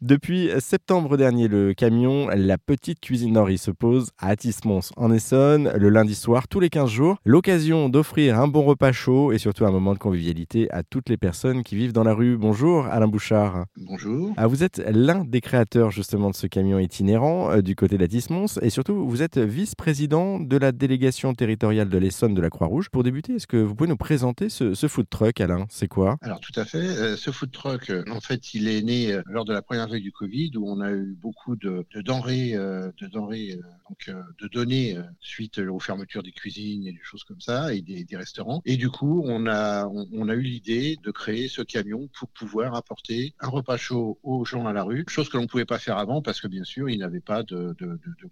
Depuis septembre dernier, le camion La Petite Cuisine d'Henri se pose à Atis-Mons en Essonne le lundi soir tous les 15 jours. L'occasion d'offrir un bon repas chaud et surtout un moment de convivialité à toutes les personnes qui vivent dans la rue. Bonjour Alain Bouchard. Bonjour. Ah, vous êtes l'un des créateurs justement de ce camion itinérant euh, du côté d'Atis-Mons et surtout vous êtes vice-président de la délégation territoriale de l'Essonne de la Croix-Rouge. Pour débuter, est-ce que vous pouvez nous présenter ce, food truck Alain? C'est quoi? Alors tout à fait. Euh, ce food truck, euh, en fait, il est né lors de la première du Covid où on a eu beaucoup de, denrées, de denrées, euh, euh, donc euh, de données suite aux fermetures des cuisines et des choses comme ça et des, restaurants. Et du coup, on a, on, a eu l'idée de créer ce camion pour pouvoir apporter un repas chaud aux gens à la rue, chose que l'on ne pouvait pas faire avant parce que bien sûr, ils n'avaient pas de,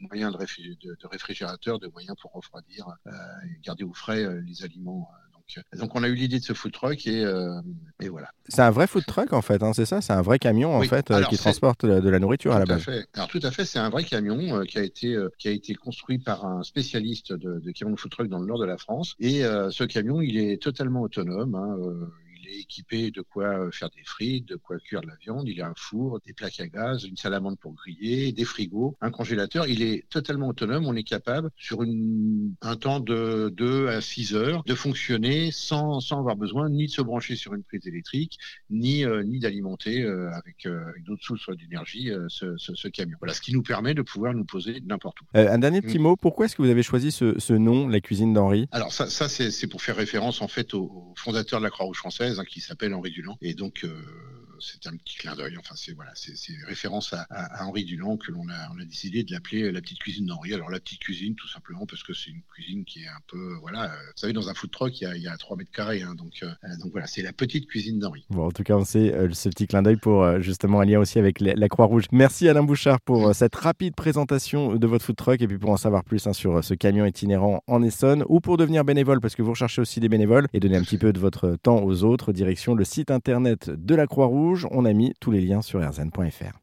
moyens de, réfrigérateur, de moyens pour refroidir et garder au frais les aliments donc, on a eu l'idée de ce food truck et, euh, voilà. C'est un vrai food truck en fait, hein, c'est ça? C'est un vrai camion en fait euh, qui transporte de la nourriture à la base. fait. Alors tout à fait, c'est un vrai camion euh, qui a été qui a été construit par un spécialiste de, de camion food truck dans le nord de la France. Et ce camion, il est totalement autonome. Hein, il est équipé de quoi euh, faire des frites, de quoi cuire de la viande. Il a un four, des plaques à gaz, une salamande pour griller, des frigos, un congélateur. Il est totalement autonome. On est capable, sur un temps de 2 à 6 heures, de fonctionner sans, sans avoir besoin ni de se brancher sur une prise électrique, ni, euh, ni d'alimenter euh, avec, d'autres sources d'énergie ce, camion. Voilà ce qui nous permet de pouvoir nous poser n'importe où. un dernier petit mm. mot. Pourquoi est-ce que vous avez choisi ce, nom, la cuisine d'Henri? Alors ça, ça c'est pour faire référence en fait au fondateur de la Croix-Rouge française qui s'appelle Henri Dunant. Et donc, euh, c'est un petit clin d'œil. Enfin, c'est voilà, c'est référence à, Henri Dunant que l'on a, on a décidé de l'appeler la petite cuisine d'Henri. Alors la petite cuisine, tout simplement parce que c'est une cuisine qui est un peu, voilà, euh, vous savez, dans un food truck, il y a, il y a 3 mètres carrés, hein, donc, euh, donc voilà, c'est la petite cuisine d'Henri. Bon, en tout cas, on sait ce petit clin d'œil pour justement un lien aussi avec la, Croix-Rouge. Merci Alain Bouchard pour cette rapide présentation de votre food truck et puis pour en savoir plus hein, sur ce camion itinérant en Essonne ou pour devenir bénévole parce que vous recherchez aussi des bénévoles et donner un petit peu de votre temps aux autres. Direction le site internet de la On a mis tous les liens sur rzn.fr.